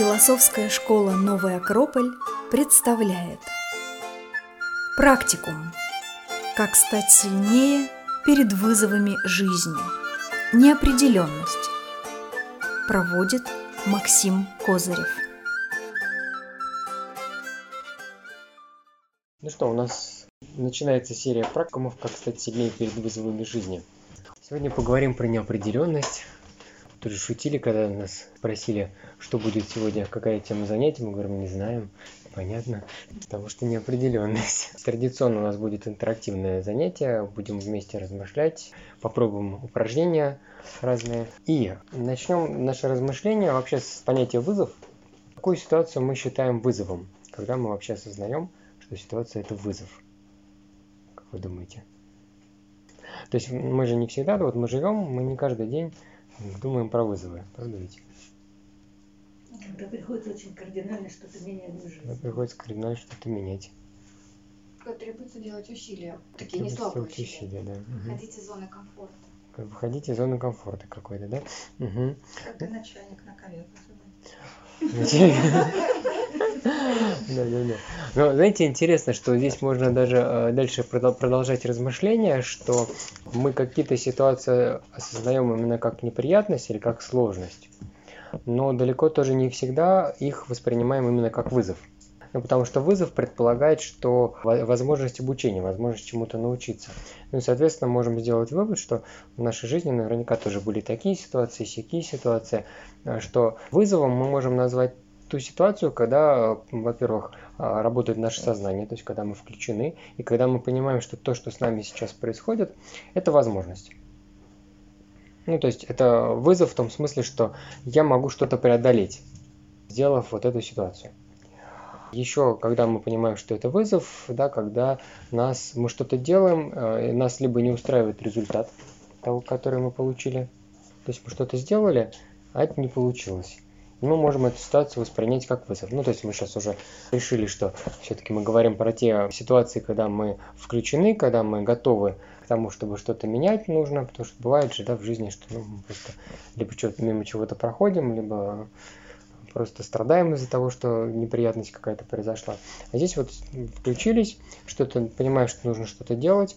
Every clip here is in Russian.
Философская школа «Новый Акрополь» представляет Практикум. Как стать сильнее перед вызовами жизни. Неопределенность. Проводит Максим Козырев. Ну что, у нас начинается серия практикумов «Как стать сильнее перед вызовами жизни». Сегодня поговорим про неопределенность, тоже шутили, когда нас спросили, что будет сегодня, какая тема занятия. Мы говорим, не знаем. Понятно, потому что неопределенность. Традиционно у нас будет интерактивное занятие. Будем вместе размышлять, попробуем упражнения разные. И начнем наше размышление вообще с понятия вызов. Какую ситуацию мы считаем вызовом, когда мы вообще осознаем, что ситуация это вызов? Как вы думаете? То есть мы же не всегда, вот мы живем, мы не каждый день Думаем про вызовы, правда ведь? Когда приходится очень кардинально что-то менять в жизни. Когда приходится кардинально что-то менять. Когда требуется делать усилия. Такие не слабые усилия. усилия да. Выходить из зоны комфорта. Как выходить из зоны комфорта какой-то, да? Угу. Когда начальник на ковер Да, да, да. Но знаете, интересно, что здесь можно даже э, дальше продолжать размышления, что мы какие-то ситуации осознаем именно как неприятность или как сложность, но далеко тоже не всегда их воспринимаем именно как вызов. Ну, потому что вызов предполагает, что возможность обучения, возможность чему-то научиться. Ну и, соответственно, можем сделать вывод, что в нашей жизни наверняка тоже были такие ситуации, всякие ситуации, э, что вызовом мы можем назвать ту ситуацию, когда, во-первых, а, работает наше сознание, то есть когда мы включены, и когда мы понимаем, что то, что с нами сейчас происходит, это возможность. Ну, то есть это вызов в том смысле, что я могу что-то преодолеть, сделав вот эту ситуацию. Еще, когда мы понимаем, что это вызов, да, когда нас, мы что-то делаем, э, нас либо не устраивает результат того, который мы получили, то есть мы что-то сделали, а это не получилось мы можем эту ситуацию воспринять как вызов. Ну, то есть мы сейчас уже решили, что все-таки мы говорим про те ситуации, когда мы включены, когда мы готовы к тому, чтобы что-то менять нужно, потому что бывает же да, в жизни, что ну, мы просто либо что-то мимо чего-то проходим, либо просто страдаем из-за того, что неприятность какая-то произошла. А здесь вот включились, что-то понимаем, что нужно что-то делать,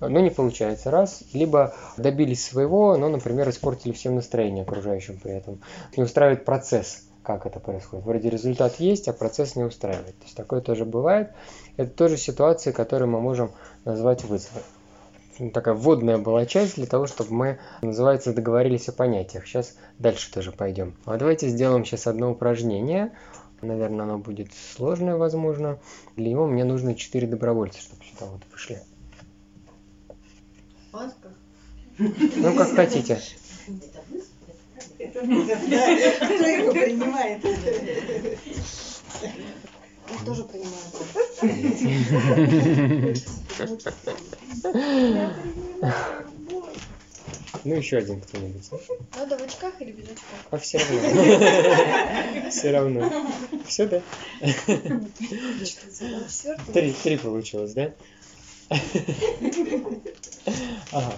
но не получается. Раз, либо добились своего, но, например, испортили всем настроение окружающим при этом. Не устраивает процесс, как это происходит. Вроде результат есть, а процесс не устраивает. То есть такое тоже бывает. Это тоже ситуации, которые мы можем назвать вызовы. Такая вводная была часть для того, чтобы мы, называется, договорились о понятиях. Сейчас дальше тоже пойдем. А давайте сделаем сейчас одно упражнение. Наверное, оно будет сложное, возможно. Для него мне нужно 4 добровольца, чтобы сюда вот вышли. Маска? Ну, как хотите. Его принимает? Я тоже принимаю. Ну, еще один кто-нибудь. Надо в очках или без очков? А все равно. Все равно. Все, да? Три, три получилось, да? Ага.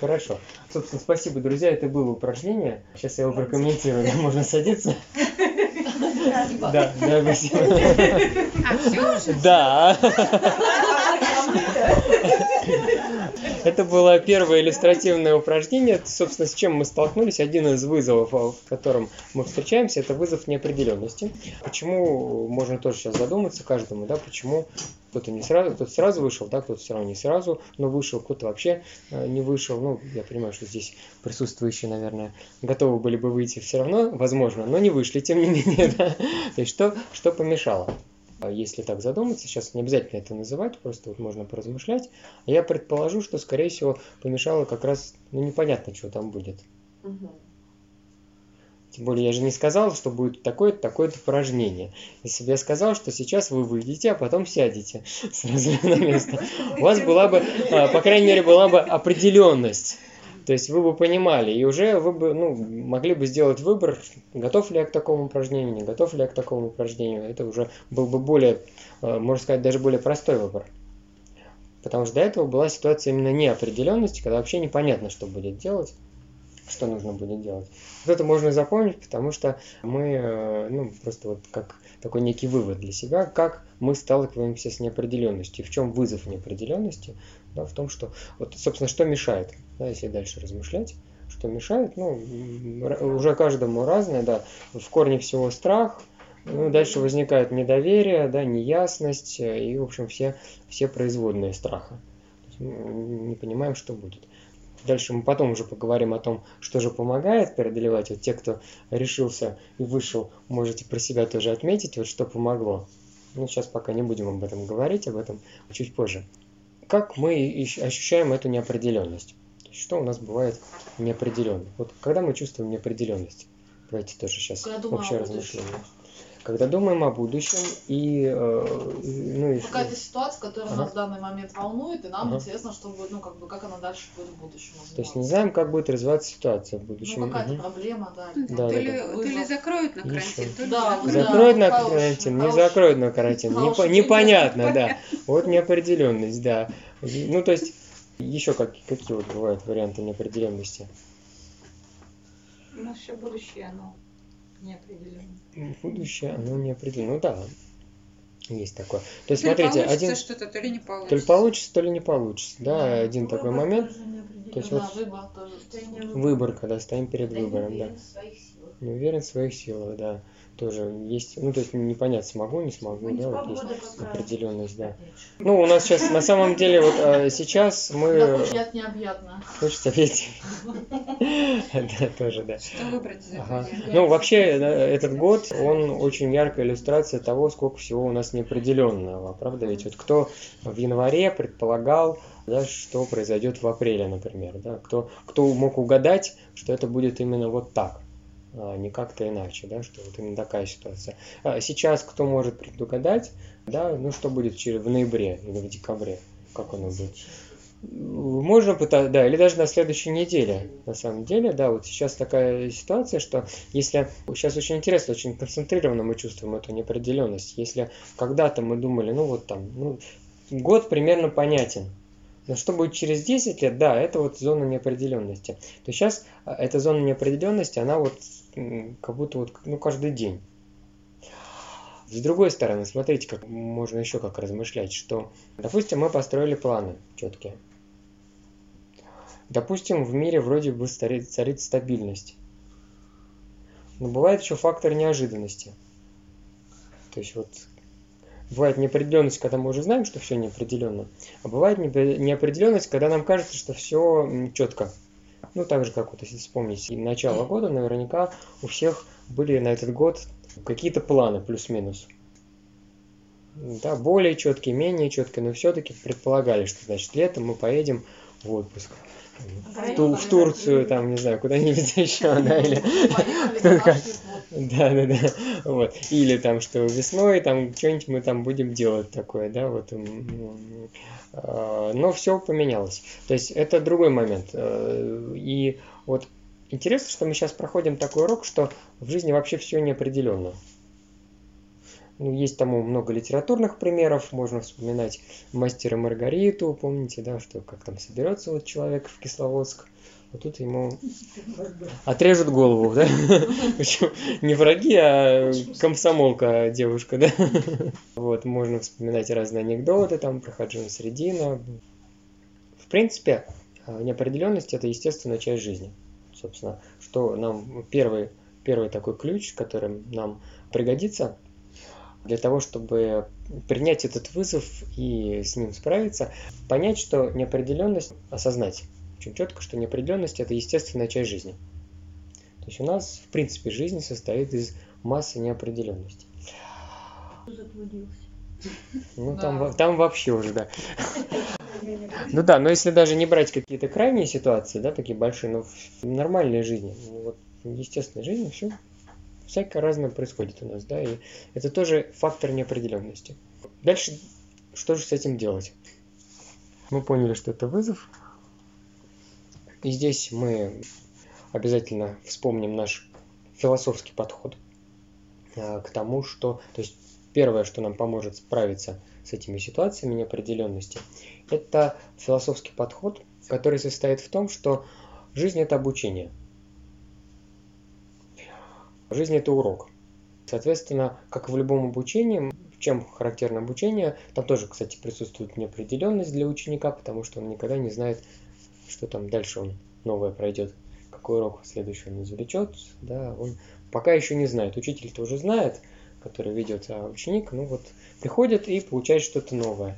Хорошо. Собственно, спасибо, друзья. Это было упражнение. Сейчас я его прокомментирую. Можно садиться. Да, да, спасибо. А все? Да. Это было первое иллюстративное упражнение. Собственно, с чем мы столкнулись. Один из вызовов, в котором мы встречаемся, это вызов неопределенности. Почему, можно тоже сейчас задуматься каждому, да, почему кто-то не сразу, кто-то сразу вышел, да, кто-то все равно не сразу, но вышел, кто-то вообще э, не вышел. Ну, я понимаю, что здесь присутствующие, наверное, готовы были бы выйти все равно, возможно, но не вышли, тем не менее, да. То есть что, что помешало? А если так задуматься, сейчас не обязательно это называть, просто вот можно поразмышлять. Я предположу, что, скорее всего, помешало как раз, ну, непонятно, что там будет. Угу. Тем более я же не сказал, что будет такое-то, такое-то упражнение. Если бы я сказал, что сейчас вы выйдете, а потом сядете сразу на место, у вас была бы, а, по крайней мере, была бы определенность. То есть вы бы понимали, и уже вы бы ну, могли бы сделать выбор, готов ли я к такому упражнению, не готов ли я к такому упражнению. Это уже был бы более, э, можно сказать, даже более простой выбор. Потому что до этого была ситуация именно неопределенности, когда вообще непонятно, что будет делать. что нужно будет делать. Вот это можно запомнить, потому что мы, э, ну, просто вот как такой некий вывод для себя, как мы сталкиваемся с неопределенностью, в чем вызов неопределенности, да, в том, что, вот, собственно, что мешает, да, если дальше размышлять, что мешает, ну, уже каждому разное, да, в корне всего страх, ну, дальше возникает недоверие, да, неясность э, и, в общем, все, все производные страха. Не понимаем, что будет. Дальше мы потом уже поговорим о том, что же помогает преодолевать. Вот те, кто решился и вышел, можете про себя тоже отметить, вот что помогло. Ну, сейчас пока не будем об этом говорить, об этом чуть позже. Как мы ощущаем эту неопределенность? Что у нас бывает неопределенно? Вот когда мы чувствуем неопределенность? Давайте тоже сейчас общее размышление когда думаем о будущем и э, ну и какая-то ситуация, которая ага. нас в данный момент волнует, и нам ага. интересно, что будет, ну как бы как она дальше будет в будущем. То есть не знаем, как будет развиваться ситуация в будущем. Ну какая-то угу. проблема, да. да, то, да, ли, да. то ли закроют на карантин, то ли да, закроют да, на карантин, не закроют на карантин, Непо- непонятно, да. Вот неопределенность, да. Ну то есть еще как, какие вот бывают варианты неопределенности? У нас все будущее, оно неопределенно. Будущее, оно неопределенно. Ну да, есть такое. То есть, то смотрите, один... что-то, то ли не получится. То ли получится, то ли не получится. Да, да один такой момент. То есть, да, вот выбор, тоже. выбор, когда стоим перед выбором, да. Не уверен в своих силах, да тоже есть, ну, то есть непонятно, смогу, не смогу, да, вот есть определенность, да. Ну, у нас сейчас, на самом деле, вот а, сейчас мы... Да, необъятно. Хочется петь. Да, тоже, да. Что выбрать Ну, вообще, этот год, он очень яркая иллюстрация того, сколько всего у нас неопределенного, правда? Ведь вот кто в январе предполагал, да, что произойдет в апреле, например, да, кто, кто мог угадать, что это будет именно вот так не как-то иначе, да, что вот именно такая ситуация. А сейчас кто может предугадать, да, ну что будет через, в ноябре или в декабре, как оно будет. Можно пытаться, да, или даже на следующей неделе, на самом деле, да, вот сейчас такая ситуация, что если, сейчас очень интересно, очень концентрированно мы чувствуем эту неопределенность, если когда-то мы думали, ну вот там, ну, год примерно понятен, но что будет через 10 лет, да, это вот зона неопределенности. То сейчас а, эта зона неопределенности, она вот как будто вот, ну, каждый день. С другой стороны, смотрите, как можно еще как размышлять, что, допустим, мы построили планы четкие. Допустим, в мире вроде бы царит, стабильность. Но бывает еще фактор неожиданности. То есть вот бывает неопределенность, когда мы уже знаем, что все неопределенно, а бывает неопределенность, когда нам кажется, что все четко. Ну, так же, как вот если вспомнить начало года, наверняка у всех были на этот год какие-то планы плюс-минус. Да, более четкие, менее четкие, но все-таки предполагали, что значит летом мы поедем в отпуск. В, Ту, в Турцию, там, не знаю, куда-нибудь еще, да, или Да, да, да. Вот. Или там, что весной там что-нибудь мы там будем делать такое, да, вот. А, но все поменялось. То есть это другой момент. Э, и вот интересно, что мы сейчас проходим такой урок, что в жизни вообще все неопределенно. Ну, есть тому много литературных примеров, можно вспоминать мастера Маргариту, помните, да, что как там соберется вот человек в Кисловодск, вот тут ему отрежут голову, да? Не враги, а комсомолка девушка, да? Вот, можно вспоминать разные анекдоты, там, про Хаджина Средина. В принципе, неопределенность – это естественная часть жизни. Собственно, что нам первый, первый такой ключ, которым нам пригодится – для того, чтобы принять этот вызов и с ним справиться, понять, что неопределенность, осознать очень четко, что неопределенность это естественная часть жизни. То есть у нас, в принципе, жизнь состоит из массы неопределенностей. Ну, там, да. там вообще уже, да. Ну да, но если даже не брать какие-то крайние ситуации, да, такие большие, но в нормальной жизни, ну, вот, в естественной жизни все всякое разное происходит у нас, да, и это тоже фактор неопределенности. Дальше, что же с этим делать? Мы поняли, что это вызов, и здесь мы обязательно вспомним наш философский подход а, к тому, что, то есть первое, что нам поможет справиться с этими ситуациями неопределенности, это философский подход, который состоит в том, что жизнь это обучение – Жизнь – это урок. Соответственно, как и в любом обучении, чем характерно обучение, там тоже, кстати, присутствует неопределенность для ученика, потому что он никогда не знает, что там дальше он новое пройдет, какой урок следующий он извлечет, да, он пока еще не знает. Учитель тоже знает, который ведет, а ученик, ну вот, приходит и получает что-то новое.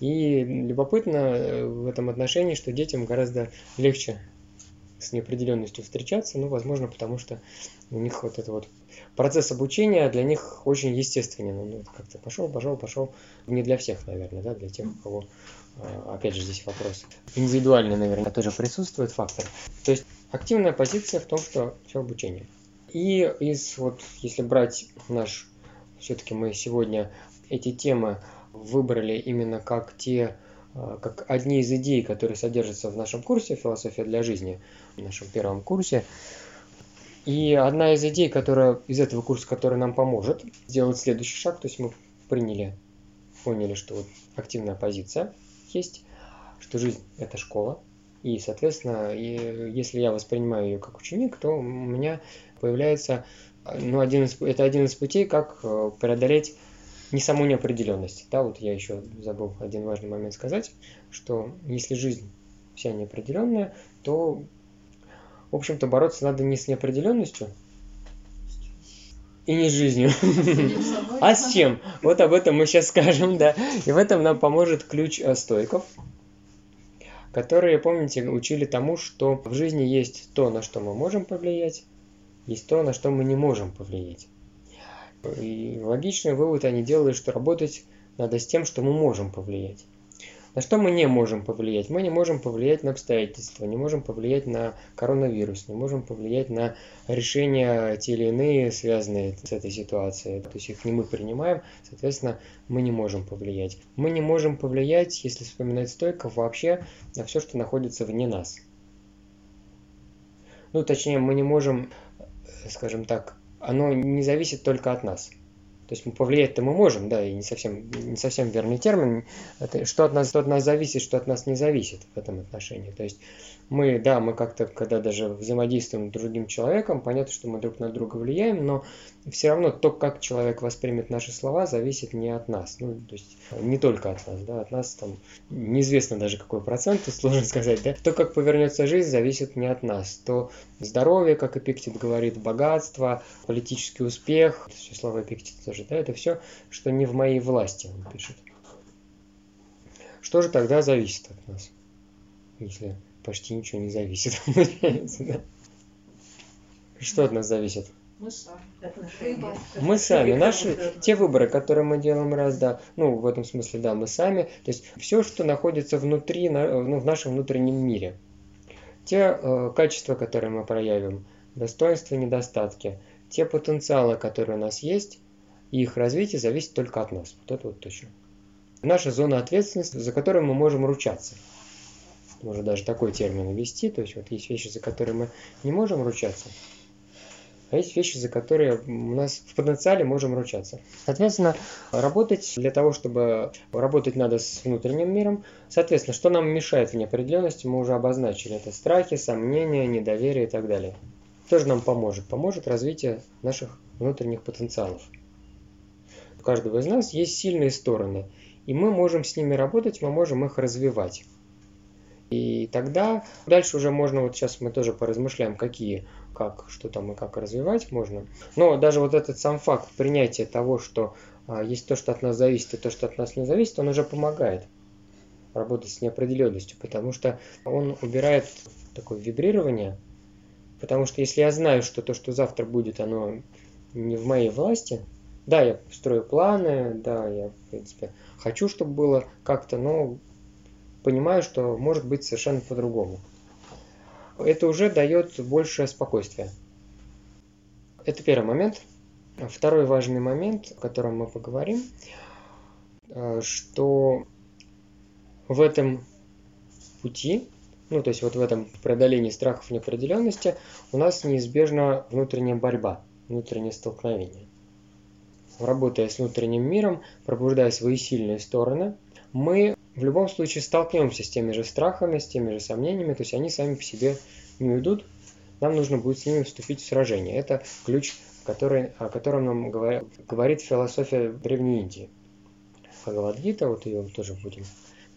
И любопытно э, в этом отношении, что детям гораздо легче с неопределенностью встречаться, ну, возможно, потому что у них вот это вот процесс обучения для них очень естественен. Ну, как-то пошел, пошел, пошел. Не для всех, наверное, да, для тех, у кого, а, опять же, здесь вопрос индивидуальный, наверное, тоже присутствует фактор. То есть активная позиция в том, что все обучение. И из вот, если брать наш, все-таки мы сегодня эти темы выбрали именно как те, как одни из идей, которые содержатся в нашем курсе «Философия для жизни», в нашем первом курсе. И одна из идей, которая из этого курса, которая нам поможет сделать следующий шаг, то есть мы приняли, поняли, что вот активная позиция есть, что жизнь – это школа, и, соответственно, и если я воспринимаю ее как ученик, то у меня появляется, ну, один из, это один из путей, как э, преодолеть не саму неопределенность. Да, вот я еще забыл один важный момент сказать, что если жизнь вся неопределенная, то, в общем-то, бороться надо не с неопределенностью, и не с жизнью. А с чем? Вот об этом мы сейчас скажем, да. И в этом нам поможет ключ э, стойков, которые, помните, учили тому, что в жизни есть то, на что мы можем повлиять, есть то, на что мы не можем повлиять. И логичный вывод они делали, что работать надо с тем, что мы можем повлиять. На что мы не можем повлиять? Мы не можем повлиять на обстоятельства, не можем повлиять на коронавирус, не можем повлиять на решения те или иные, связанные с этой ситуацией. То есть их не мы принимаем, соответственно, мы не можем повлиять. Мы не можем повлиять, если вспоминать стойко, вообще на все, что находится вне нас. Ну, точнее, мы не можем, скажем так, оно не зависит только от нас. То есть повлиять-то мы можем, да, и не совсем, не совсем верный термин. Это, что, от нас, что от нас зависит, что от нас не зависит в этом отношении. То есть мы, да, мы как-то, когда даже взаимодействуем с другим человеком, понятно, что мы друг на друга влияем, но все равно то, как человек воспримет наши слова, зависит не от нас. Ну, то есть не только от нас, да, от нас там неизвестно даже какой процент, сложно сказать, да. То, как повернется жизнь, зависит не от нас. То здоровье, как Эпиктет говорит, богатство, политический успех, все слова Эпиктета тоже, да, это все, что не в моей власти, он пишет. Что же тогда зависит от нас, если почти ничего не зависит. Что от нас зависит? Мы сами. Мы сами. Наши, те выборы, которые мы делаем раз, да, ну, в этом смысле, да, мы сами. То есть все, что находится внутри, ну, в нашем внутреннем мире. Те э, качества, которые мы проявим, достоинства, недостатки, те потенциалы, которые у нас есть, и их развитие зависит только от нас. Вот это вот точно. Наша зона ответственности, за которую мы можем ручаться можно даже такой термин ввести, то есть вот есть вещи, за которые мы не можем ручаться, а есть вещи, за которые у нас в потенциале можем ручаться. Соответственно, работать для того, чтобы работать надо с внутренним миром. Соответственно, что нам мешает в неопределенности, мы уже обозначили. Это страхи, сомнения, недоверие и так далее. Что же нам поможет? Поможет развитие наших внутренних потенциалов. У каждого из нас есть сильные стороны, и мы можем с ними работать, мы можем их развивать. И тогда дальше уже можно, вот сейчас мы тоже поразмышляем, какие, как, что там и как развивать можно. Но даже вот этот сам факт принятия того, что а, есть то, что от нас зависит, и то, что от нас не зависит, он уже помогает работать с неопределенностью, потому что он убирает такое вибрирование, потому что если я знаю, что то, что завтра будет, оно не в моей власти, да, я строю планы, да, я, в принципе, хочу, чтобы было как-то, но понимаю, что может быть совершенно по-другому. Это уже дает большее спокойствие. Это первый момент. Второй важный момент, о котором мы поговорим, э, что в этом пути, ну то есть вот в этом преодолении страхов неопределенности, у нас неизбежна внутренняя борьба, внутреннее столкновение. Работая с внутренним миром, пробуждая свои сильные стороны, мы в любом случае столкнемся с теми же страхами, с теми же сомнениями, то есть они сами по себе не уйдут, нам нужно будет с ними вступить в сражение. Это ключ который, о котором нам говоря, говорит философия Древней Индии. Бхагавадгита, вот ее тоже будем,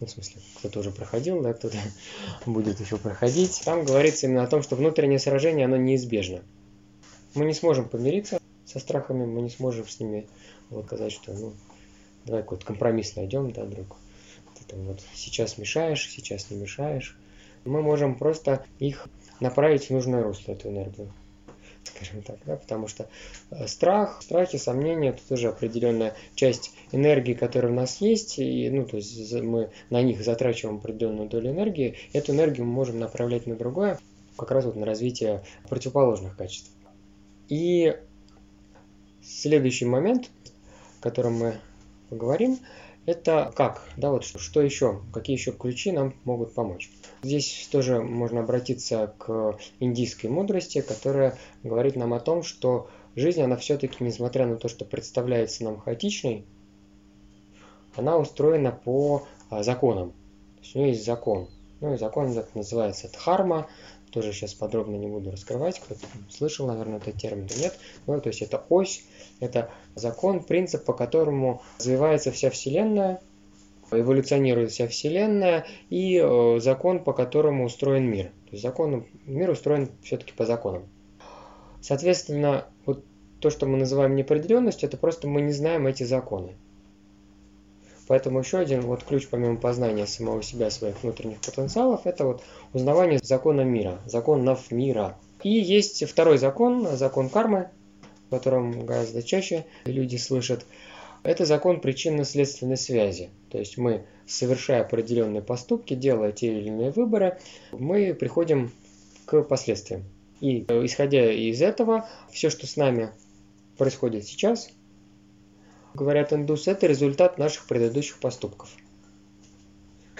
ну, в смысле, кто-то уже проходил, да, кто-то будет еще проходить. Там говорится именно о том, что внутреннее сражение, оно неизбежно. Мы не сможем помириться со страхами, мы не сможем с ними вот сказать, что, ну, давай какой-то компромисс найдем, да, друг. Там вот сейчас мешаешь, сейчас не мешаешь. Мы можем просто их направить в нужное русло, эту энергию скажем так, да, потому что э, страх, страхи, сомнения это тоже определенная часть энергии, которая у нас есть, и ну, то есть мы на них затрачиваем определенную долю энергии, эту энергию мы можем направлять на другое, как раз вот на развитие противоположных качеств. И следующий момент, о котором мы поговорим, это как, да, вот что, еще, какие еще ключи нам могут помочь. Здесь тоже можно обратиться к индийской мудрости, которая говорит нам о том, что жизнь, она все-таки, несмотря на то, что представляется нам хаотичной, она устроена по а, законам. То есть у нее есть закон. Ну и закон называется дхарма, тоже сейчас подробно не буду раскрывать, кто-то слышал, наверное, этот термин, да нет. Ну, то есть это ось, это закон, принцип, по которому развивается вся Вселенная, эволюционирует вся Вселенная, и э, закон, по которому устроен мир. То есть закон, мир устроен все-таки по законам. Соответственно, вот то, что мы называем неопределенностью, это просто мы не знаем эти законы. Поэтому еще один вот ключ помимо познания самого себя, своих внутренних потенциалов, это вот узнавание закона мира, законов мира. И есть второй закон, закон кармы, о котором гораздо чаще люди слышат. Это закон причинно-следственной связи. То есть мы, совершая определенные поступки, делая те или иные выборы, мы приходим к последствиям. И исходя из этого, все, что с нами происходит сейчас – говорят индусы, это результат наших предыдущих поступков.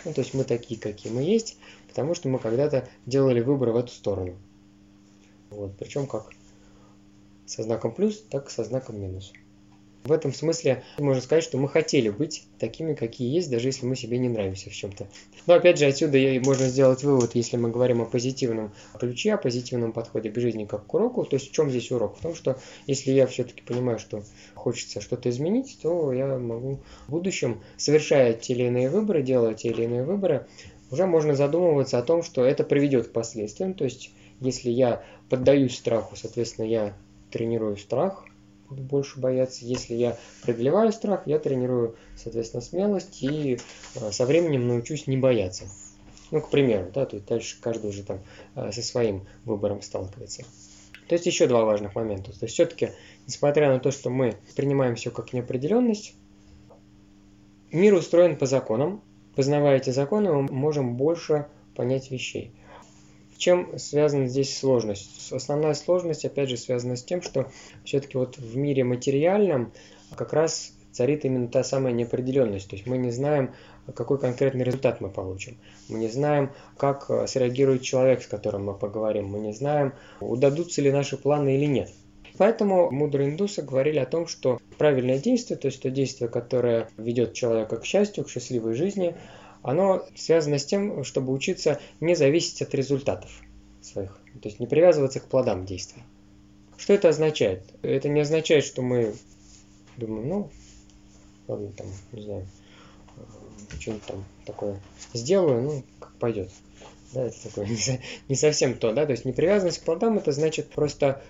Ну, то есть мы такие, какие мы есть, потому что мы когда-то делали выбор в эту сторону. Вот, причем как со знаком плюс, так и со знаком минус. В этом смысле можно сказать, что мы хотели быть такими, какие есть, даже если мы себе не нравимся в чем-то. Но опять же, отсюда можно сделать вывод, если мы говорим о позитивном ключе, о позитивном подходе к жизни как к уроку, то есть в чем здесь урок? В том, что если я все-таки понимаю, что хочется что-то изменить, то я могу в будущем, совершая те или иные выборы, делая те или иные выборы, уже можно задумываться о том, что это приведет к последствиям. То есть, если я поддаюсь страху, соответственно, я тренирую страх, больше бояться. Если я преодолеваю страх, я тренирую, соответственно, смелость и э, со временем научусь не бояться. Ну, к примеру, да, то есть дальше каждый уже там э, со своим выбором сталкивается. То есть еще два важных момента. То есть все-таки, несмотря на то, что мы принимаем все как неопределенность, мир устроен по законам. Познавая эти законы, мы можем больше понять вещей чем связана здесь сложность? Основная сложность, опять же, связана с тем, что все-таки вот в мире материальном как раз царит именно та самая неопределенность. То есть мы не знаем, какой конкретный результат мы получим. Мы не знаем, как э, среагирует человек, с которым мы поговорим. Мы не знаем, удадутся ли наши планы или нет. Поэтому мудрые индусы говорили о том, что правильное действие, то есть то действие, которое ведет человека к счастью, к счастливой жизни, оно связано с тем, чтобы учиться не зависеть от результатов своих, то есть не привязываться к плодам действия. Что это означает? Это не означает, что мы думаем, ну, ладно, там, не знаю, что-нибудь там такое сделаю, ну, как пойдет. Да, это такое не, не совсем то, да, то есть непривязанность к плодам, это значит просто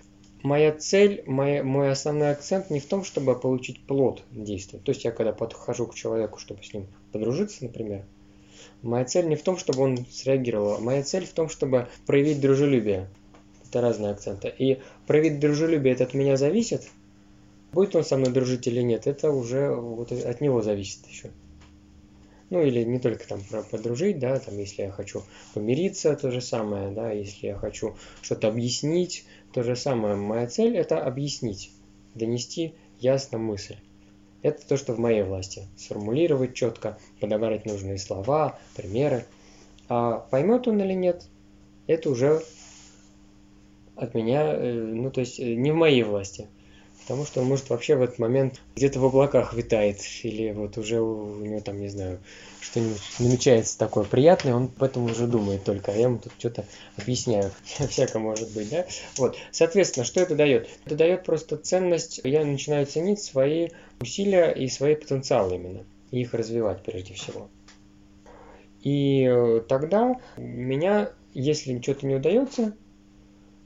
моя цель, моя, мой основной акцент не в том, чтобы получить плод действия. То есть я когда подхожу к человеку, чтобы с ним подружиться, например, Моя цель не в том, чтобы он среагировал. Моя цель в том, чтобы проявить дружелюбие. Это разные акценты. И проявить дружелюбие это от меня зависит. Будет он со мной дружить или нет, это уже вот от него зависит еще. Ну или не только там подружить, да, там если я хочу помириться, то же самое, да, если я хочу что-то объяснить, то же самое. Моя цель это объяснить, донести ясно мысль. Это то, что в моей власти. Сформулировать четко, подобрать нужные слова, примеры. А поймет он или нет, это уже от меня, э, ну то есть э, не в моей власти. Потому что он может вообще в этот момент где-то в облаках витает, или вот уже у него там, не знаю, что-нибудь намечается такое приятное, он об этом уже думает только, а я ему тут что-то объясняю, всяко может быть, да? Вот, соответственно, что это дает? Это дает просто ценность, я начинаю ценить свои усилия и свои потенциалы именно, и их развивать прежде всего. И э, тогда меня, если что-то не удается,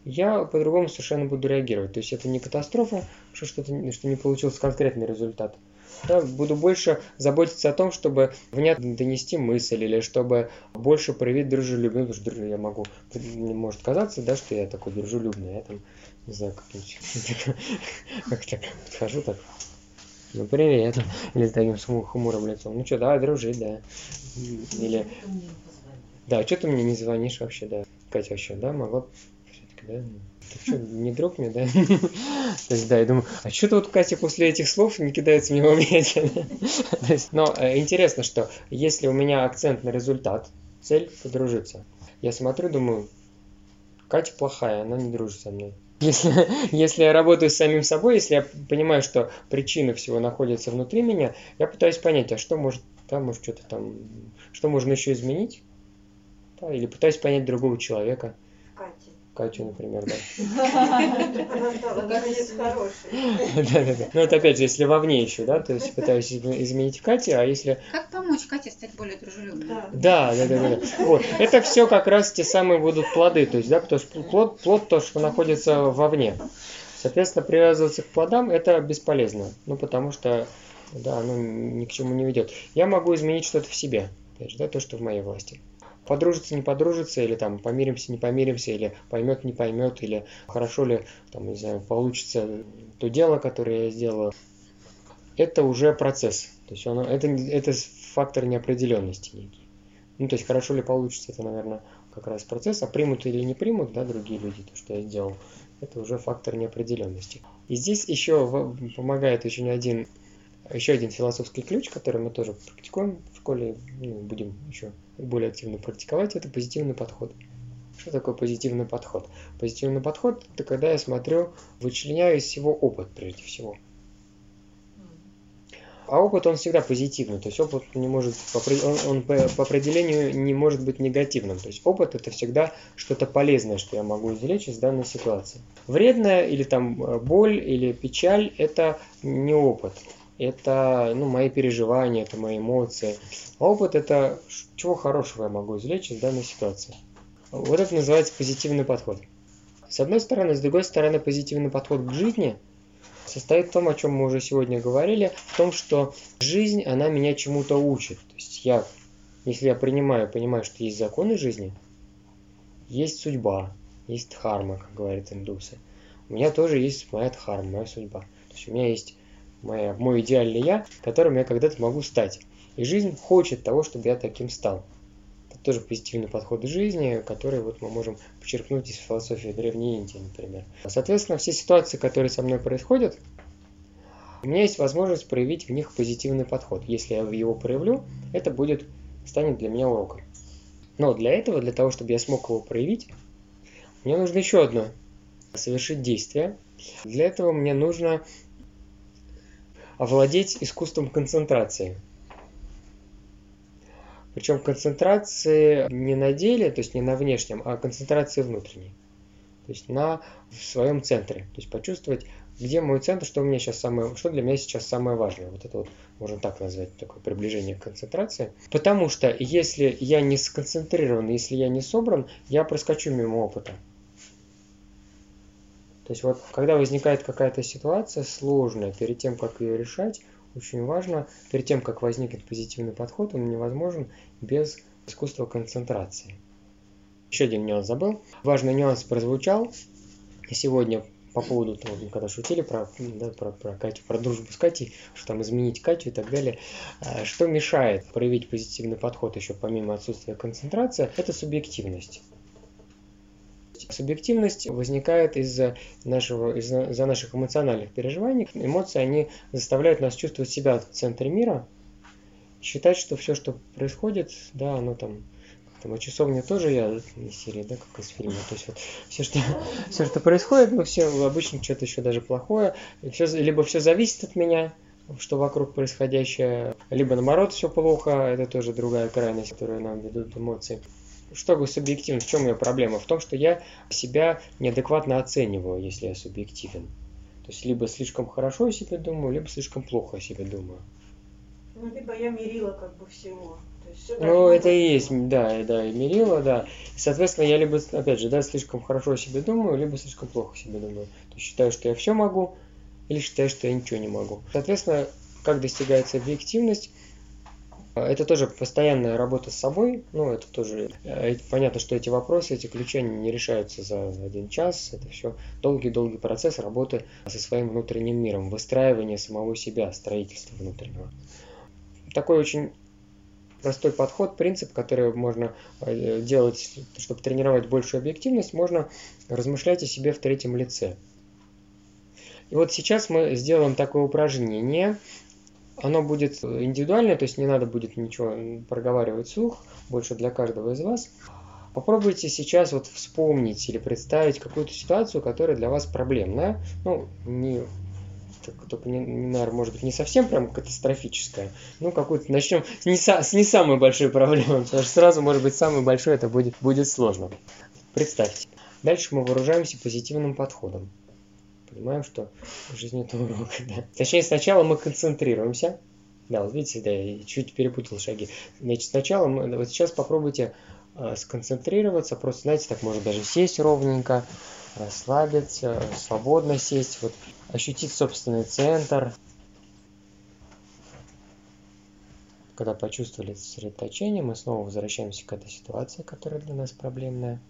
я по-другому совершенно буду реагировать. То есть это не катастрофа, что что-то что не получился конкретный результат. Я буду больше заботиться о том, чтобы внятно донести мысль или чтобы больше проявить дружелюбие. Потому что я могу, не может казаться, да, что я такой дружелюбный. Я там, не знаю, как-нибудь как так подхожу так. Ну, привет. Или с таким хмурым лицом. Ну что, давай дружить, да. Или... Да, что ты мне не звонишь вообще, да. Катя вообще, да, могла да? Ты что, не друг мне, да? То есть, да, я думаю, а что-то вот Катя после этих слов не кидается объятия. То есть, но э, интересно, что если у меня акцент на результат, цель подружиться, я смотрю, думаю, Катя плохая, она не дружит со мной. Если, если я работаю с самим собой, если я понимаю, что причина всего находится внутри меня, я пытаюсь понять, а что может, да, может что-то там, что можно еще изменить, да, или пытаюсь понять другого человека. Катя. Катю, например, да. Наконец хороший. Да, да, да. Ну, это опять же, если вовне еще, да, то есть пытаюсь изменить Кате, а если... Как помочь Кате стать более дружелюбной? Да. Да, да, да, да. да. Вот. Это все как раз те самые будут плоды, то есть, да, потому что плод, плод то, что находится вовне. Соответственно, привязываться к плодам это бесполезно, ну, потому что, да, оно ни к чему не ведет. Я могу изменить что-то в себе, опять же, да, то, что в моей власти подружится, не подружится, или там помиримся, не помиримся, или поймет, не поймет, или хорошо ли, там, не знаю, получится то дело, которое я сделаю. Это уже процесс. То есть он, это, это фактор неопределенности некий. Ну, то есть хорошо ли получится, это, наверное, как раз процесс, а примут или не примут, да, другие люди, то, что я сделал, это уже фактор неопределенности. И здесь еще помогает не один еще один философский ключ, который мы тоже практикуем в школе, ну, будем еще более активно практиковать, это позитивный подход. Что такое позитивный подход? Позитивный подход – это когда я смотрю, вычленяю из всего опыт прежде всего. А опыт, он всегда позитивный, то есть опыт не может, он, он по, определению не может быть негативным. То есть опыт это всегда что-то полезное, что я могу извлечь из данной ситуации. Вредное или там э, боль или печаль – это не опыт это ну, мои переживания, это мои эмоции. А опыт это чего хорошего я могу извлечь из данной ситуации. Вот это называется позитивный подход. С одной стороны, с другой стороны, позитивный подход к жизни состоит в том, о чем мы уже сегодня говорили, в том, что жизнь, она меня чему-то учит. То есть я, если я принимаю, понимаю, что есть законы жизни, есть судьба, есть дхарма, как говорят индусы. У меня тоже есть моя дхарма, моя судьба. То есть у меня есть моя, мой идеальный я, которым я когда-то могу стать. И жизнь хочет того, чтобы я таким стал. Это тоже позитивный подход к жизни, который вот мы можем почерпнуть из философии Древней Индии, например. Соответственно, все ситуации, которые со мной происходят, у меня есть возможность проявить в них позитивный подход. Если я его проявлю, это будет, станет для меня уроком. Но для этого, для того, чтобы я смог его проявить, мне нужно еще одно совершить действие. Для этого мне нужно овладеть искусством концентрации. Причем концентрации не на деле, то есть не на внешнем, а концентрации внутренней. То есть на в своем центре. То есть почувствовать, где мой центр, что у меня сейчас самое, что для меня сейчас самое важное. Вот это вот можно так назвать, такое приближение к концентрации. Потому что если я не сконцентрирован, если я не собран, я проскочу мимо опыта. То есть вот когда возникает какая-то ситуация сложная, перед тем, как ее решать, очень важно, перед тем, как возникнет позитивный подход, он невозможен без искусства концентрации. Еще один нюанс забыл. Важный нюанс прозвучал сегодня по поводу того, когда шутили про, да, про, про Катю, про дружбу с Катей, что там изменить Катю и так далее. А, что мешает проявить позитивный подход еще помимо отсутствия концентрации, это субъективность. Субъективность возникает из-за нашего, из-за, из наших эмоциональных переживаний. Эмоции, они заставляют нас чувствовать себя в центре мира, считать, что все, что происходит, да, оно там Там, а часовня тоже я из серии, да, как из фильма. То есть вот все, что, все, что происходит, ну, все обычно что-то еще даже плохое. И всё, либо все зависит от меня, что вокруг происходящее, либо наоборот все плохо, это тоже другая крайность, которую нам ведут эмоции. Что такое субъективность? В чем ее проблема? В том, что я себя неадекватно оцениваю, если я субъективен. То есть либо слишком хорошо о себе думаю, либо слишком плохо о себе думаю. Ну, либо я мерила как бы всего. Ну, это и есть, да, да, и мерила, да. И, соответственно, я либо, опять же, да, слишком хорошо о себе думаю, либо слишком плохо о себе думаю. То есть считаю, что я все могу, или считаю, что я ничего не могу. Соответственно, как достигается объективность, это тоже постоянная работа с собой. Ну, это тоже э, понятно, что эти вопросы, эти ключи, они не решаются за один час. Это все долгий-долгий процесс работы со своим внутренним миром, выстраивания самого себя, строительства внутреннего. Такой очень простой подход, принцип, который можно э, делать, чтобы тренировать большую объективность, можно размышлять о себе в третьем лице. И вот сейчас мы сделаем такое упражнение. Оно будет индивидуальное, то есть не надо будет ничего проговаривать вслух, больше для каждого из вас. Попробуйте сейчас вот вспомнить или представить какую-то ситуацию, которая для вас проблемная. Ну, не, так, только не, наверное, может быть, не совсем прям катастрофическая. Ну, какую-то начнем с не, са- с не самой большой проблемы, потому что сразу, может быть, самой большой это будет, будет сложно. Представьте. Дальше мы вооружаемся позитивным подходом. Понимаем, что жизнь это урок. Да. Точнее, сначала мы концентрируемся. Да, вот видите, да, я чуть перепутал шаги. Значит, сначала мы, вот сейчас попробуйте э, сконцентрироваться, просто, знаете, так можно даже сесть ровненько, расслабиться, свободно сесть, вот, ощутить собственный центр. Когда почувствовали сосредоточение, мы снова возвращаемся к этой ситуации, которая для нас проблемная.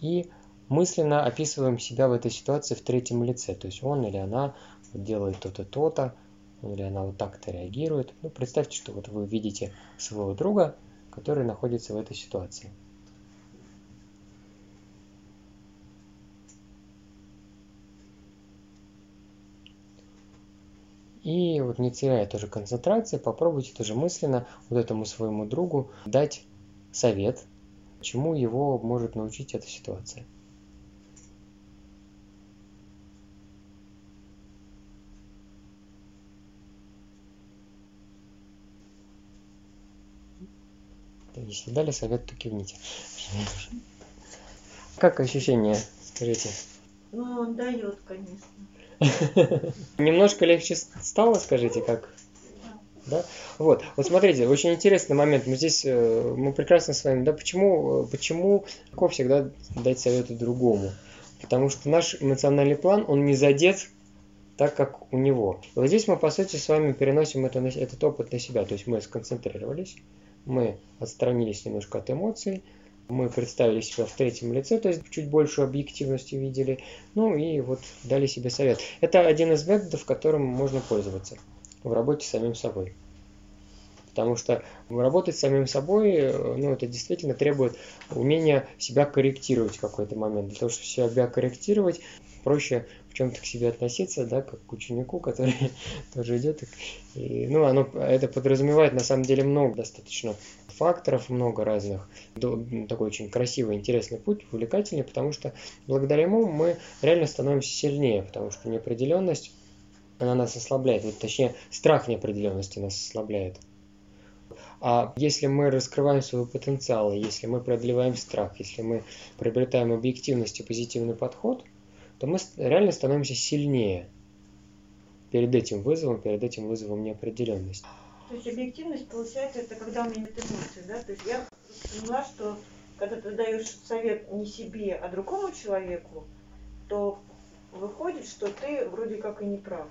И мысленно описываем себя в этой ситуации в третьем лице. То есть он или она делает то-то, то-то, он или она вот так-то реагирует. Ну, представьте, что вот вы видите своего друга, который находится в этой ситуации. И вот не теряя тоже концентрации, попробуйте тоже мысленно вот этому своему другу дать совет, чему его может научить эта ситуация. Если дали совет, то кивните. Как ощущения, скажите? Ну, он дает, конечно. Немножко легче стало, скажите, как? Да? Вот, вот смотрите, очень интересный момент. Мы здесь, э, мы прекрасно с вами, да, почему, э, почему легко всегда дать советы другому? Потому что наш эмоциональный план, он не задет так, как у него. И вот здесь мы, по сути, с вами переносим это, этот опыт на себя. То есть мы сконцентрировались, мы отстранились немножко от эмоций, мы представили себя в третьем лице, то есть чуть большую объективность увидели, ну и вот дали себе совет. Это один из методов, которым можно пользоваться в работе с самим собой. Потому что работать с самим собой, э, ну, это действительно требует умения себя корректировать в какой-то момент. Для того, чтобы себя корректировать, проще чем-то к себе относиться, да, как к ученику, который тоже идет. И, ну, оно, это подразумевает на самом деле много достаточно факторов, много разных. Такой очень красивый, интересный путь, увлекательный, потому что благодаря ему мы реально становимся сильнее, потому что неопределенность, она нас ослабляет, вот, точнее, страх неопределенности нас ослабляет. А если мы раскрываем свой потенциал, если мы преодолеваем страх, если мы приобретаем объективность и позитивный подход, то мы реально становимся сильнее перед этим вызовом, перед этим вызовом неопределенности. То есть объективность, получается, это когда у меня нет эмоций, да? То есть я поняла, что когда ты даешь совет не себе, а другому человеку, то выходит, что ты вроде как и не прав.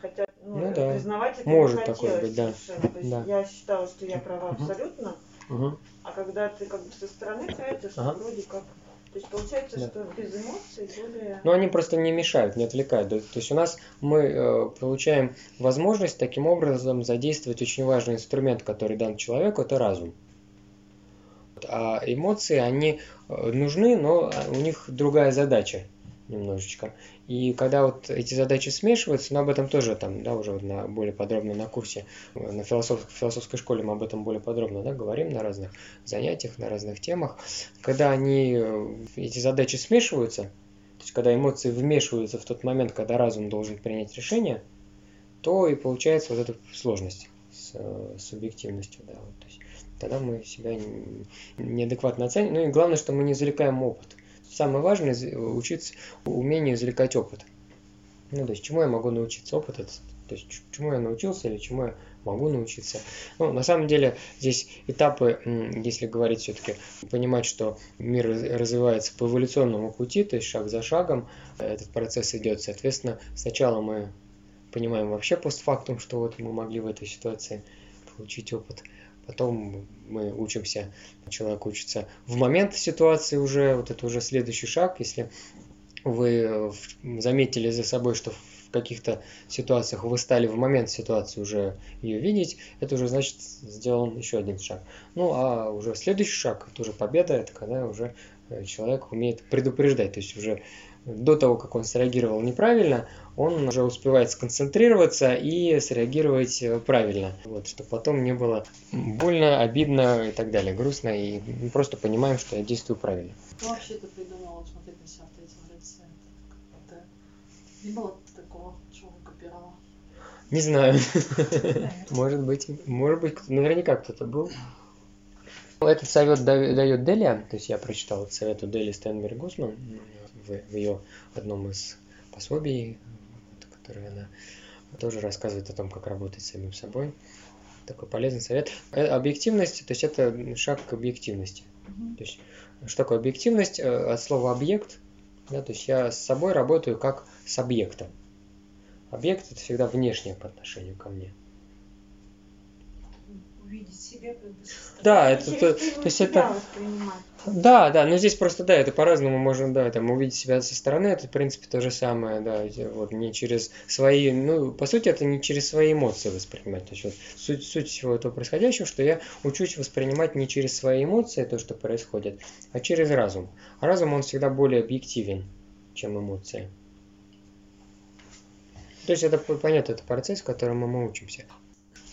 Хотя ну, Ну да. признавать это Может не такое хотелось быть, да. совершенно. То есть Да. я считала, что я права абсолютно, Мгм. а когда ты как бы со стороны что Ага. вроде как... То есть получается, Да. что без эмоций более... Но они просто не мешают, не отвлекают. То есть у нас мы э, получаем возможность таким образом задействовать очень важный инструмент, который дан человеку, это разум. А эмоции, они э, нужны, но у них другая задача. Немножечко. И когда вот эти задачи смешиваются, но об этом тоже там, да, уже на, более подробно на курсе, на философ, философской школе мы об этом более подробно, да, говорим на разных занятиях, на разных темах. Когда они, э, эти задачи смешиваются, то есть когда эмоции вмешиваются в тот момент, когда разум должен принять решение, то и получается вот эта сложность с э, субъективностью, да, вот, то есть тогда мы себя неадекватно оценим. Ну и главное, что мы не извлекаем опыт. Самое важное учиться умению извлекать опыт. Ну, то есть, чему я могу научиться? Опыт это, то есть, чему я научился или чему я могу научиться. Ну, на самом деле, здесь этапы, если говорить все-таки, понимать, что мир развивается по эволюционному пути, то есть шаг за шагом этот процесс идет. Соответственно, сначала мы понимаем вообще постфактум, что вот мы могли в этой ситуации получить опыт. Потом мы учимся, человек учится в момент ситуации уже, вот это уже следующий шаг, если вы заметили за собой, что в каких-то ситуациях вы стали в момент ситуации уже ее видеть, это уже значит сделан еще один шаг. Ну а уже следующий шаг, это уже победа, это когда уже человек умеет предупреждать, то есть уже до того, как он среагировал неправильно, он уже успевает сконцентрироваться и среагировать э, правильно, вот, чтобы потом не было больно, обидно и так далее, грустно, и мы просто понимаем, что я действую правильно. Кто вообще это придумал, смотреть на себя в третьем лице? Не было такого, чего копировал? Не знаю. Может быть, может быть, наверняка кто-то был. Этот совет дает Делия, то есть я прочитал этот совет у Дели Стенберг Гусман в, в ее одном из пособий, которое она тоже рассказывает о том, как работать с самим собой. Такой полезный совет. Э, объективность, то есть это шаг к объективности. Mm-hmm. То есть, что такое объективность? Э, от слова объект. Да, то есть я с собой работаю как с объектом. Объект это всегда внешнее по отношению ко мне увидеть себя как бы Да, это то, то есть это да, да, но здесь просто да, это по-разному можно, да, там увидеть себя со стороны, это в принципе то же самое, да, вот не через свои, ну по сути это не через свои эмоции воспринимать, то есть вот суть суть всего этого происходящего, что я учусь воспринимать не через свои эмоции то, что происходит, а через разум. А разум он всегда более объективен, чем эмоции. То есть это понятно, это процесс, которому мы учимся.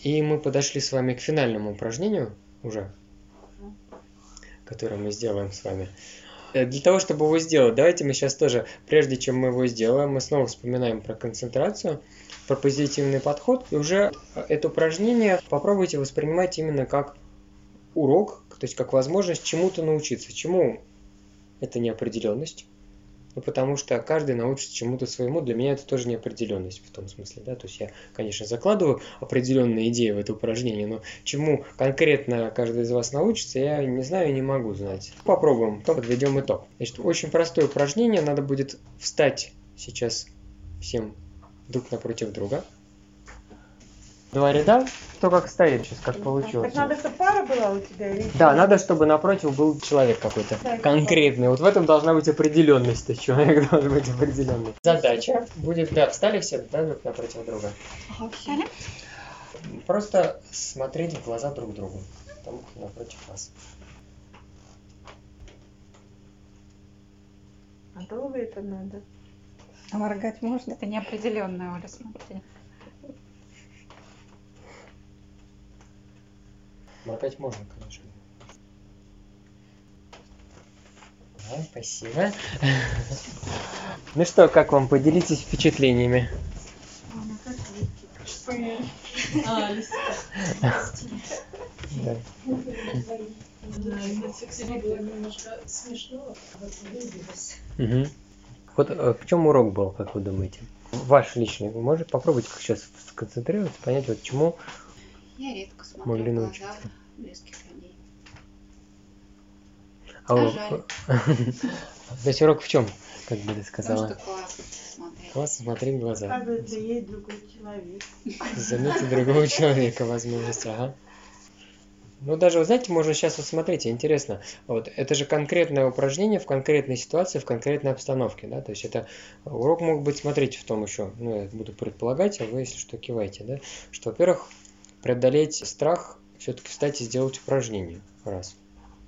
И мы подошли с вами к финальному упражнению уже, которое мы сделаем с вами. Э, для того, чтобы его сделать, давайте мы сейчас тоже, прежде чем мы его сделаем, мы снова вспоминаем про концентрацию, про позитивный подход. И уже это упражнение попробуйте воспринимать именно как урок, то есть как возможность чему-то научиться. Чему? Это неопределенность. Ну, потому что каждый научится чему-то своему. Для меня это тоже неопределенность в том смысле, да. То есть я, конечно, закладываю определенные идеи в это упражнение, но чему конкретно каждый из вас научится, я не знаю и не могу знать. Попробуем, потом подведем итог. Значит, очень простое упражнение. Надо будет встать сейчас всем друг напротив друга. Два ряда, кто как стоит сейчас, как получилось. Так надо, чтобы пара была у тебя или Да, надо, чтобы напротив был человек какой-то Да, конкретный. Вот в этом должна быть определенность, то есть человек должен быть определенный. Задача будет, да, встали все да, друг напротив друга. Ага, встали. Просто смотреть в глаза друг другу, тому, кто напротив вас. А долго это надо? А моргать можно? Это неопределенная, Оля, смотри. Моргать можно, конечно. Да, спасибо. Ну что, как вам? Поделитесь впечатлениями. Мгм. Вот э, в чем урок был, как вы думаете? Ваш личный. Вы можете попробовать сейчас сконцентрироваться, понять, вот чему Я редко смотрю Могли в глаза научиться. близких людей. А А жаль. То есть урок в чем, как бы ты Потому сказала? что классно смотреть. Классно смотреть в глаза. Оказывается, есть другой человек. Заметить другого человека возможность, ага. Ну, даже, вы знаете, можно сейчас вот смотрите, интересно, вот это же конкретное упражнение в конкретной ситуации, в конкретной обстановке, да, то есть это урок мог быть, смотрите, в том еще, ну, я буду предполагать, а вы, если что, кивайте, да, что, во-первых, преодолеть страх, все-таки встать и сделать упражнение, раз,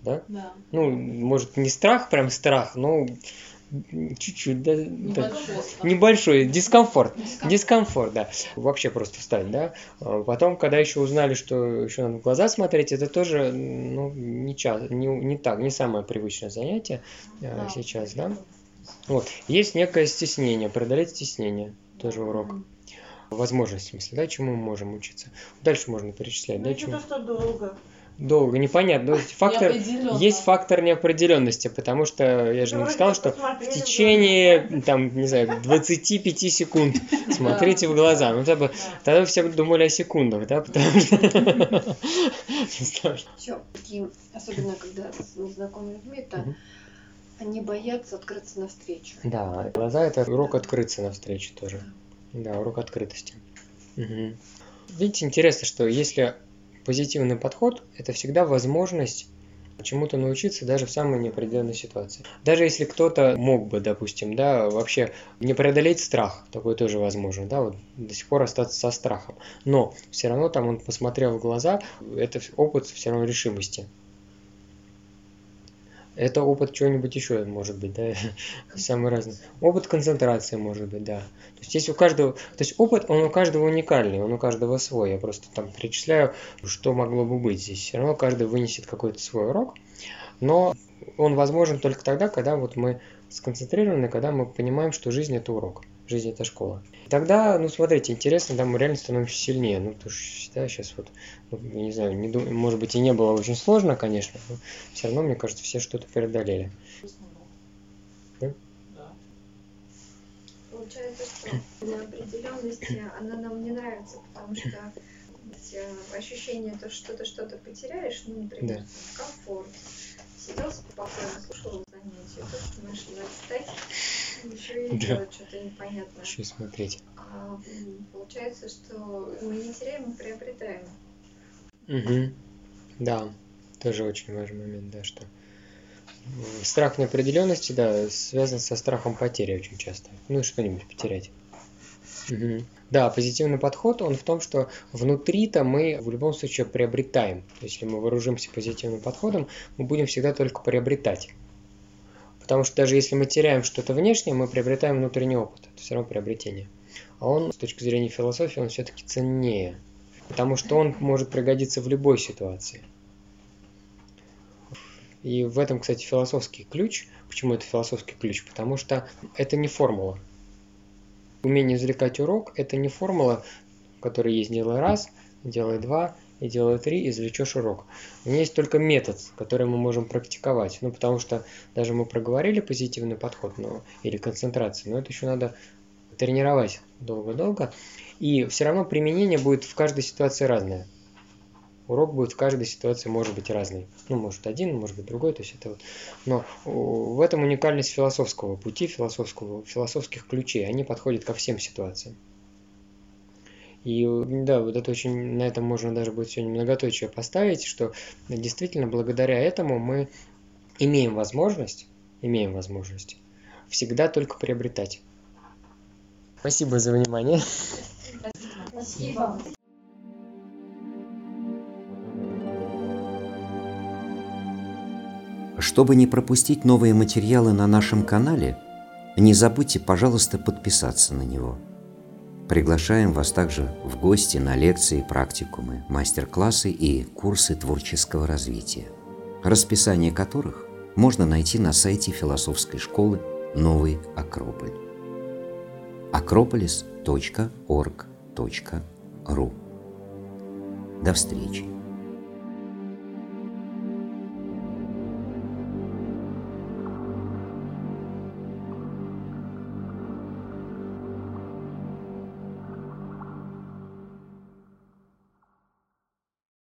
да, Да. ну, может, не страх, прям страх, но чуть-чуть, да, да, Небольшой небольшой дискомфорт. Дискомфорт. Дискомфорт, да. Вообще просто встать, да. А Потом, когда еще узнали, что еще надо в глаза смотреть, это тоже, ну, не, ча- не, не так, не самое привычное занятие а, Да. сейчас, да. Вот. Есть некое стеснение, преодолеть стеснение, тоже урок. Возможность, в смысле, да, чему мы можем учиться. Дальше можно перечислять, Ну, да, чему. то, что долго. Долго, непонятно. Ну, Фактор, есть фактор неопределенности, потому что я же Ну, не сказал, что в в течение, там, не знаю, 25 секунд смотрите в глаза. Ну, тогда, тогда все думали о секундах, да, потому что... Все, такие, особенно когда с незнакомыми людьми, это они боятся открыться навстречу. Да, глаза это урок открыться навстречу тоже. Да, урок открытости. Мгм. Видите, интересно, что если позитивный подход, это всегда возможность чему-то научиться даже в самой неопределенной ситуации. Даже если кто-то мог бы, допустим, да, вообще не преодолеть страх, такое тоже возможно, да, вот до сих пор остаться со страхом. Но все равно там он посмотрел в глаза, это опыт все равно решимости. Это опыт чего-нибудь еще может быть, да, самый разный. Опыт концентрации может быть, да. То есть есть у каждого, то есть опыт, он у каждого уникальный, он у каждого свой. Я просто там перечисляю, что могло бы быть здесь. Все равно каждый вынесет какой-то свой урок, но он возможен только тогда, когда вот мы сконцентрированы, когда мы понимаем, что жизнь это урок, жизнь это школа. Тогда, ну смотрите, интересно, да, мы реально становимся сильнее. Ну, потому что да, сейчас вот, ну, я не знаю, не дум- может быть и не было очень сложно, конечно, но все равно, мне кажется, все что-то преодолели. Да? Да. Получается, что неопределенность, она нам не нравится, потому что ощущение, то, что ты что-то потеряешь, ну, например, Да. комфорт. Сидел спокойно, слушал занятия, тут начинает встать, Да. что-то непонятное. Еще смотреть. А, получается, что мы не теряем, мы приобретаем. Угу. Да, тоже очень важный момент, да, что страх неопределенности, да, связан со страхом потери очень часто. Ну, что-нибудь потерять. Мгм. Да, позитивный подход, он в том, что внутри-то мы в любом случае приобретаем. То есть, если мы вооружимся позитивным подходом, мы будем всегда только приобретать. Потому что даже если мы теряем что-то внешнее, мы приобретаем внутренний опыт. Это все равно приобретение. А он, с точки зрения философии, он все-таки ценнее. Потому что он может пригодиться в любой ситуации. И в этом, кстати, философский ключ. Почему это философский ключ? Потому что это не формула. Умение извлекать урок – это не формула, которая есть «делай раз», «делай два» и «делай три», извлечешь урок. У нее есть только метод, который мы можем практиковать. Ну, потому что даже мы проговорили позитивный подход но, или концентрацию, но это еще надо тренировать долго-долго. И все равно применение будет в каждой ситуации разное. Урок будет в каждой ситуации может быть разный. Ну, может один, может быть другой. То есть это вот. Но в этом уникальность философского пути, философского, философских ключей. Они подходят ко всем ситуациям. И да, вот это очень, на этом можно даже будет сегодня многоточие поставить, что действительно благодаря этому мы имеем возможность, имеем возможность всегда только приобретать. Спасибо за внимание. Спасибо. Чтобы не пропустить новые материалы на нашем канале, не забудьте, пожалуйста, подписаться на него. Приглашаем вас также в гости на лекции, практикумы, мастер-классы и курсы творческого развития, расписание которых можно найти на сайте философской школы «Новый Акрополь» акрополис.орг.ру. До встречи!